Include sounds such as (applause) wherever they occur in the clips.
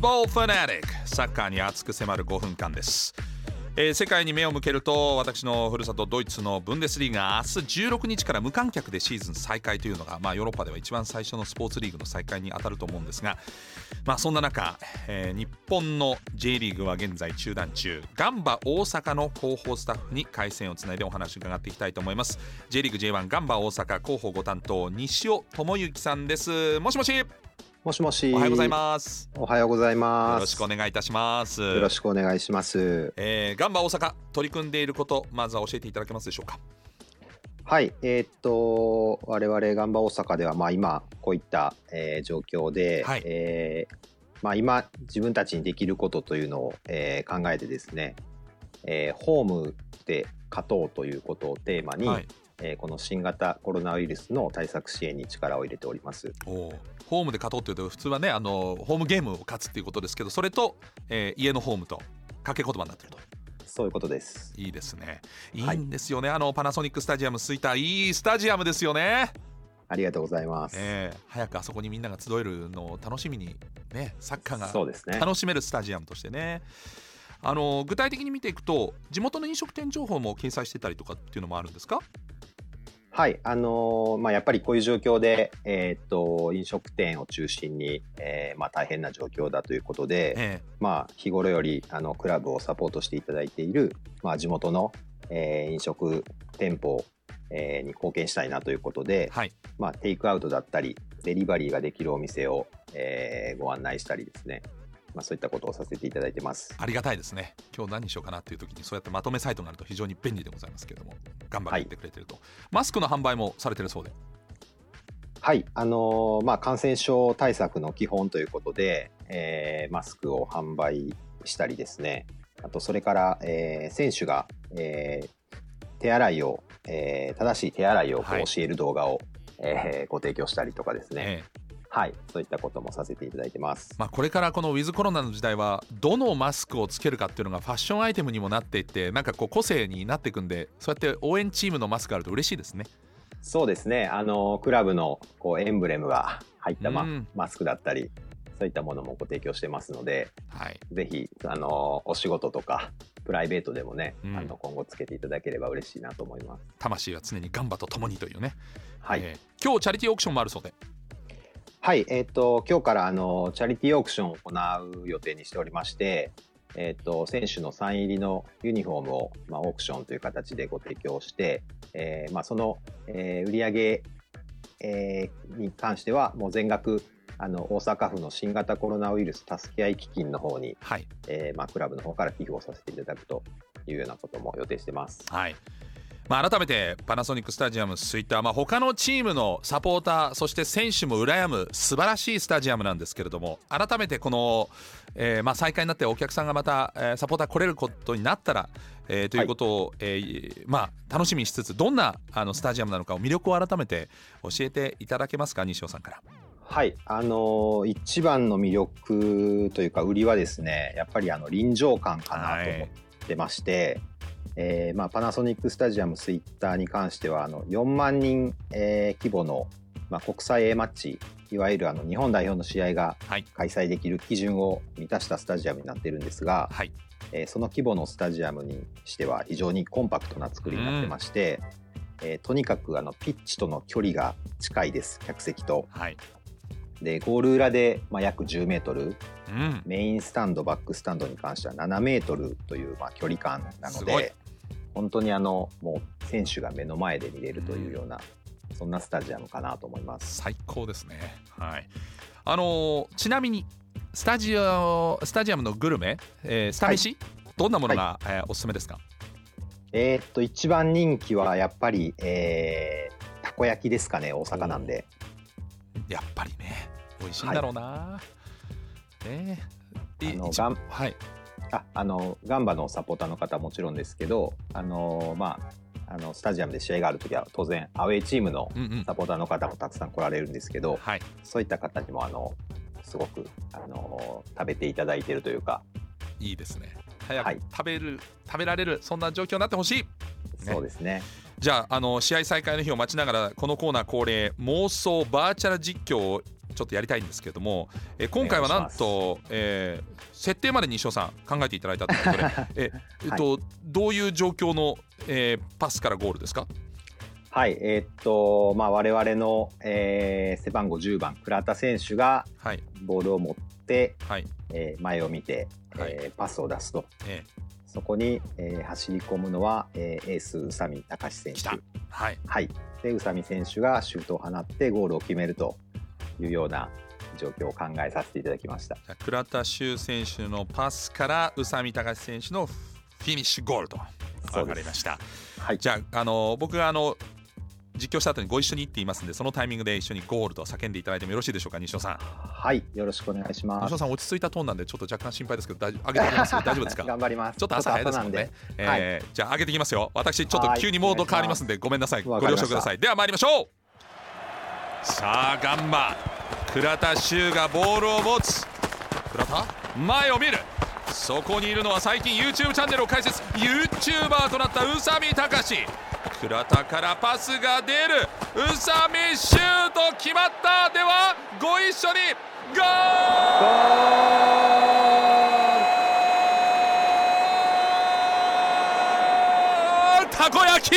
Football Fanatic サッカーに熱く迫る5分間です。えー、世界に目を向けると私のふるさとドイツのブンデスリーガ明日16日から無観客でシーズン再開というのが、まあ、ヨーロッパでは一番最初のスポーツリーグの再開に当たると思うんですが、まあ、そんな中、えー、日本の J リーグは現在中断中。ガンバ大阪の広報スタッフに回線をつないでお話を伺っていきたいと思います。J リーグ J1 ガンバ大阪広報ご担当西尾智之さんです。もしもし。もしもし。おはようございます。おはようございます。よろしくお願いいたします。よろしくお願いします。えー、ガンバ大阪取り組んでいることまずは教えていただけますでしょうか？はい、えー、っと我々ガンバ大阪ではまあ今こういった、えー、状況で、はい、えー、まあ今自分たちにできることというのを、えー、考えてですね、えー、ホームで勝とうということをテーマに、はい、えー、この新型コロナウイルスの対策支援に力を入れております。おホームで勝とうっていうと普通はねあのホームゲームを勝つっていうことですけどそれと、えー、家のホームと掛け言葉になってると。そういうことです。いいですね。いいんですよね。はい、あのパナソニックスタジアム吹田いいスタジアムですよね。ありがとうございます。えー、早くあそこにみんなが集えるのを楽しみにねサッカーが楽しめるスタジアムとしてね。あの具体的に見ていくと地元の飲食店情報も掲載してたりとかっていうのもあるんですか？はい、あのー、まあ、やっぱりこういう状況で、えー、っと飲食店を中心に、えー、まあ、大変な状況だということで、えまあ、日頃よりあのクラブをサポートしていただいている、まあ、地元の、えー、飲食店舗、えー、に貢献したいなということで、はい、まあ、テイクアウトだったりデリバリーができるお店を、えー、ご案内したりですねまあ、そういったことをさせていただいてます。ありがたいですね。今日何にしようかなっていう時にそうやってまとめサイトがあると非常に便利でございますけれども頑張っててくれてると、はい、マスクの販売もされてるそうで。はい。あのー、まあ、感染症対策の基本ということで、えー、マスクを販売したりですね。あとそれから、えー、選手が、えー、手洗いを、えー、正しい手洗いを教える動画を、はい、えー、ご提供したりとかですね、えーはい、そういったこともさせていただいてます。まあ、これからこのウィズコロナの時代はどのマスクをつけるかっていうのがファッションアイテムにもなっていってなんかこう個性になっていくんでそうやって応援チームのマスクあると嬉しいですね。そうですねあのクラブのこうエンブレムが入ったマ,、マスクだったりそういったものもご提供してますので、はい、ぜひあのお仕事とかプライベートでもね、うん、あの今後つけていただければ嬉しいなと思います。魂は常にガンバと共にというね。はい、えー、今日チャリティーオークションもあるそうで。はい、えっ、ー、と、今日からあのチャリティーオークションを行う予定にしておりまして、えっ、ー、と、選手のサイン入りのユニフォームを、まあ、オークションという形でご提供して、えーまあ、その、えー、売上、えー、に関しては、もう全額、あの大阪府の新型コロナウイルス助け合い基金の方に、はいえーまあ、クラブの方から寄付をさせていただくというようなことも予定してます。はいまあ、改めてパナソニックスタジアムスイッター、まあ、他のチームのサポーターそして選手も羨む素晴らしいスタジアムなんですけれども改めてこの、えー、まあ再開になってお客さんがまた、えー、サポーター来れることになったら、えー、ということを、はい、えー、まあ、楽しみにしつつどんなあのスタジアムなのかを魅力を改めて教えていただけますか西尾さんから。はい、あのー、一番の魅力というか売りはですねやっぱりあの臨場感かなと思ってまして、えーまあ、パナソニックスタジアムスイッターに関してはあの4万人、えー、規模の、まあ、国際 A マッチいわゆるあの日本代表の試合が開催できる基準を満たしたスタジアムになっているんですが、はい、えー、その規模のスタジアムにしては非常にコンパクトな作りになってまして、うん、えー、とにかくあのピッチとの距離が近いです客席と。はいでゴール裏で、まあ、約10メートル、うん、メインスタンドバックスタンドに関しては7メートルという、まあ、距離感なので本当にあのもう選手が目の前で見れるというような、うん、そんなスタジアムかなと思います。最高ですね。はい。あのー、ちなみにスタジオスタジアムのグルメ、えー、スタ飯、はい、どんなものが、はい、えー、おすすめですか？えー、っと一番人気はやっぱり、えー、たこ焼きですかね大阪なんで、やっぱりね美味しいんだろうな、はい、ねあのがんはい。ああのガンバのサポーターの方はもちろんですけどあのまああのスタジアムで試合がある時は当然アウェーチームのサポーターの方もたくさん来られるんですけど、うんうんはい、そういった方にもあのすごくあの食べていただいているというか。いいですね。早く食べる、はい、食べられるそんな状況になってほしい、ね、そうですね。じゃああの試合再開の日を待ちながらこのコーナー恒例妄想バーチャル実況をちょっとやりたいんですけれども、えー今回はなんと、えー設定まで西尾さん考えていただいたということでえ (laughs) えっと、どういう状況の、えーパスからゴールですか？はい、えーっと、まあ、我々の、えー背番号10番、倉田選手がはい。ボールを持って、はい。えー前を見て、はい。えーパスを出すと。えそこに、えー走り込むのは、えーエース宇佐美隆選手。はいはい。で、宇佐美選手がシュートを放ってゴールを決めるというような状況を考えさせていただきました。じゃあ倉田修選手のパスから宇佐美隆選手のフィニッシュゴールと分かりましたはい。じゃああの僕があの実況した後にご一緒にって言いますんでそのタイミングで一緒にゴールと叫んでいただいてもよろしいでしょうか西尾さんはい。よろしくお願いします西尾。さん落ち着いたトーンなんでちょっと若干心配ですけど大丈夫上げておきます (laughs) 大丈夫ですか？頑張ります。ちょっと朝早いですもんね。えーじゃあ上げていきますよ。私ちょっと急にモード変わりますんでごめんなさい。ご了承ください。では参りましょう。さあガンバ倉田修がボールを持つ。倉田？前を見る。そこにいるのは最近 YouTube チャンネルを開設 YouTuber となった宇佐美隆倉田からパスが出る。宇佐美シュート決まった。ではご一緒にゴール。たこ焼き。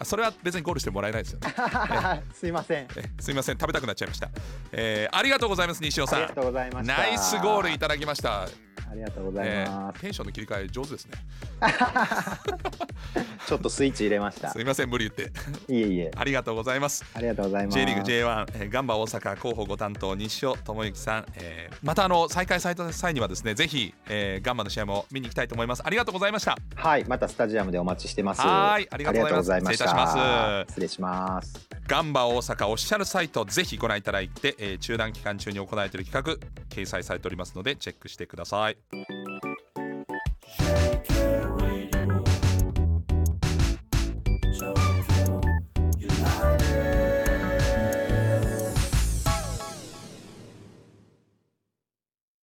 あそれは別にゴールしてもらえないですよね。(laughs) すいません。えすいません。食べたくなっちゃいました、えーありがとうございます西尾さありがとうございました。んナイスゴールいただきました、ありがとうございえます。ーテンションの切り替え上手ですね (laughs) ちょっとスイッチ入れましたす。いません無理言っていえいえ。ありがとうございますありがとうございます。J リーグ J1、えーガンバ大阪広報ご担当西尾智之さん、えーまたあの再開された際にはですねぜひ、えーガンバの試合も見に行きたいと思いますありがとうございましたはい、またスタジアムでお待ちしてます。はいありがとうございます失礼します失礼します。ガンバ大阪オフィシャルサイトぜひご覧いただいて、えー中断期間中に行われている企画掲載されておりますのでチェックしてください。